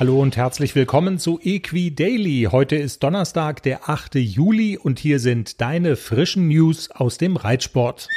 Hallo und herzlich willkommen zu Equi Daily. Heute ist Donnerstag, der 8. Juli und hier sind deine frischen News aus dem Reitsport.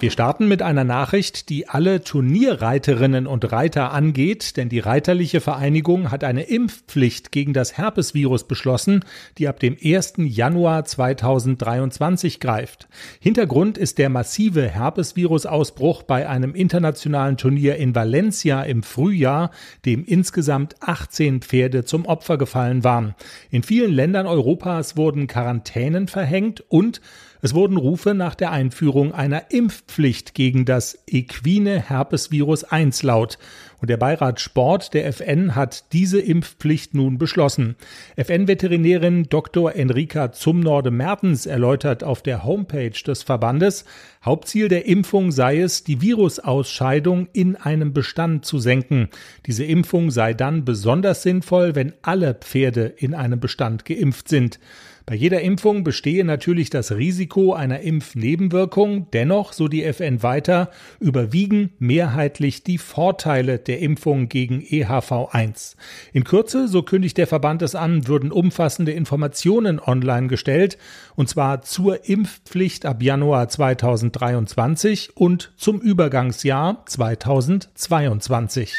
Wir starten mit einer Nachricht, die alle Turnierreiterinnen und Reiter angeht, denn die Reiterliche Vereinigung hat eine Impfpflicht gegen das Herpesvirus beschlossen, die ab dem 1. Januar 2023 greift. Hintergrund ist der massive Herpesvirusausbruch bei einem internationalen Turnier in Valencia im Frühjahr, dem insgesamt 18 Pferde zum Opfer gefallen waren. In vielen Ländern Europas wurden Quarantänen verhängt und es wurden Rufe nach der Einführung einer Impfpflicht gegen das equine Herpesvirus 1 laut. Und der Beirat Sport der FN hat diese Impfpflicht nun beschlossen. FN-Veterinärin Dr. Enrika Zumnorde-Mertens erläutert auf der Homepage des Verbandes, Hauptziel der Impfung sei es, die Virusausscheidung in einem Bestand zu senken. Diese Impfung sei dann besonders sinnvoll, wenn alle Pferde in einem Bestand geimpft sind. Bei jeder Impfung bestehe natürlich das Risiko einer Impfnebenwirkung, dennoch, so die FN weiter, überwiegen mehrheitlich die Vorteile der Impfung gegen EHV1. In Kürze, so kündigt der Verband es an, würden umfassende Informationen online gestellt, und zwar zur Impfpflicht ab Januar 2023 und zum Übergangsjahr 2022.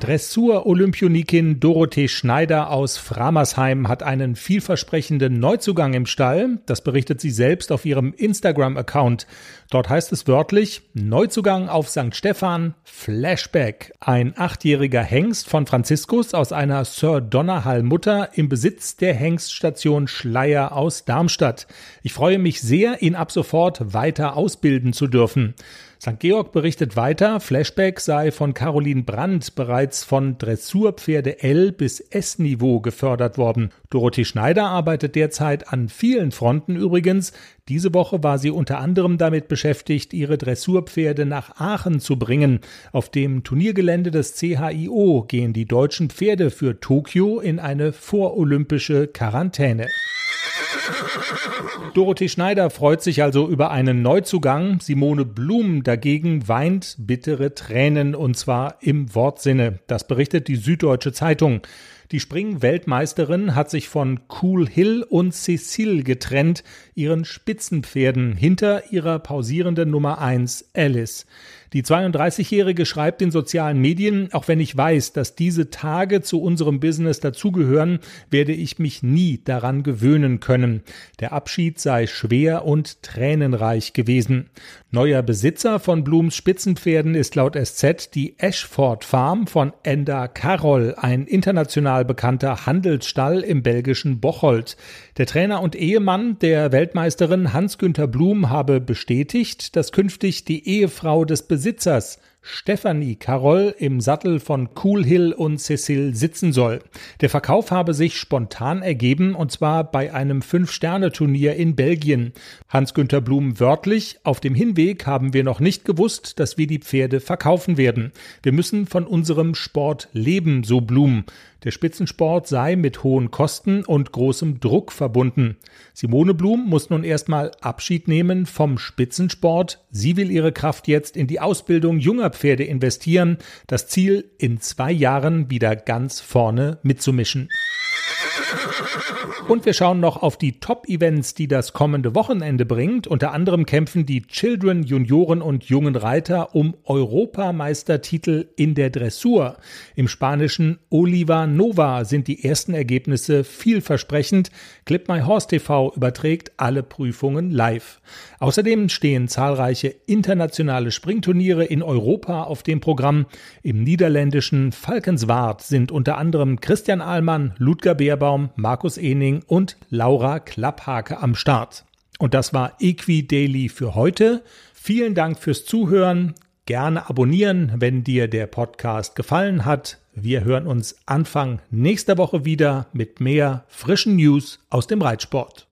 Dressur-Olympionikin Dorothee Schneider aus Framersheim hat einen vielversprechenden Neuzugang im Stall. Das berichtet sie selbst auf ihrem Instagram-Account. Dort heißt es wörtlich Neuzugang auf St. Stephan Flashback. Ein achtjähriger Hengst von Franziskus aus einer Sir Donnerhall Mutter im Besitz der Hengststation Schleier aus Darmstadt. Ich freue mich sehr, ihn ab sofort weiter ausbilden zu dürfen. St. Georg berichtet weiter, Flashback sei von Caroline Brandt bereits von Dressurpferde L bis S-Niveau gefördert worden. Dorothee Schneider arbeitet derzeit an vielen Fronten übrigens. Diese Woche war sie unter anderem damit beschäftigt, ihre Dressurpferde nach Aachen zu bringen. Auf dem Turniergelände des CHIO gehen die deutschen Pferde für Tokio in eine vorolympische Quarantäne. Dorothee Schneider freut sich also über einen Neuzugang. Simone Blum dagegen weint bittere Tränen und zwar im Wortsinne. Das berichtet die Süddeutsche Zeitung. Die Springweltmeisterin hat sich von Cool Hill und Cecile getrennt, ihren Spitzenpferden hinter ihrer pausierenden Nummer 1 Alice. Die 32-Jährige schreibt in sozialen Medien, auch wenn ich weiß, dass diese Tage zu unserem Business dazugehören, werde ich mich nie daran gewöhnen können. Der Abschied sei schwer und tränenreich gewesen. Neuer Besitzer von Blums Spitzenpferden ist laut SZ die Ashford Farm von Enda Carroll, ein international bekannter Handelsstall im belgischen Bocholt. Der Trainer und Ehemann der Weltmeisterin Hans-Günther Blum habe bestätigt, dass künftig die Ehefrau des Besitzers Stephanie Carroll im Sattel von Cool Hill und Cecil sitzen soll. Der Verkauf habe sich spontan ergeben und zwar bei einem Fünf-Sterne-Turnier in Belgien. Hans-Günther Blum wörtlich, auf dem Hinweg haben wir noch nicht gewusst, dass wir die Pferde verkaufen werden. Wir müssen von unserem Sport leben, so Blum. Der Spitzensport sei mit hohen Kosten und großem Druck verbunden. Simone Blum muss nun erstmal Abschied nehmen vom Spitzensport. Sie will ihre Kraft jetzt in die Ausbildung junger Pferde investieren. Das Ziel, in zwei Jahren wieder ganz vorne mitzumischen. Und wir schauen noch auf die Top-Events, die das kommende Wochenende bringt. Unter anderem kämpfen die Children, Junioren und jungen Reiter um Europameistertitel in der Dressur. Im spanischen Oliva Nova sind die ersten Ergebnisse vielversprechend. Clip My Horse TV überträgt alle Prüfungen live. Außerdem stehen zahlreiche internationale Springturniere in Europa auf dem Programm. Im niederländischen Falkenswaard sind unter anderem Christian Ahlmann, Ludger Beerbaum, Markus Ening und Laura Klapphake am Start. Und das war Equi Daily für heute. Vielen Dank fürs Zuhören. Gerne abonnieren, wenn dir der Podcast gefallen hat. Wir hören uns Anfang nächster Woche wieder mit mehr frischen News aus dem Reitsport.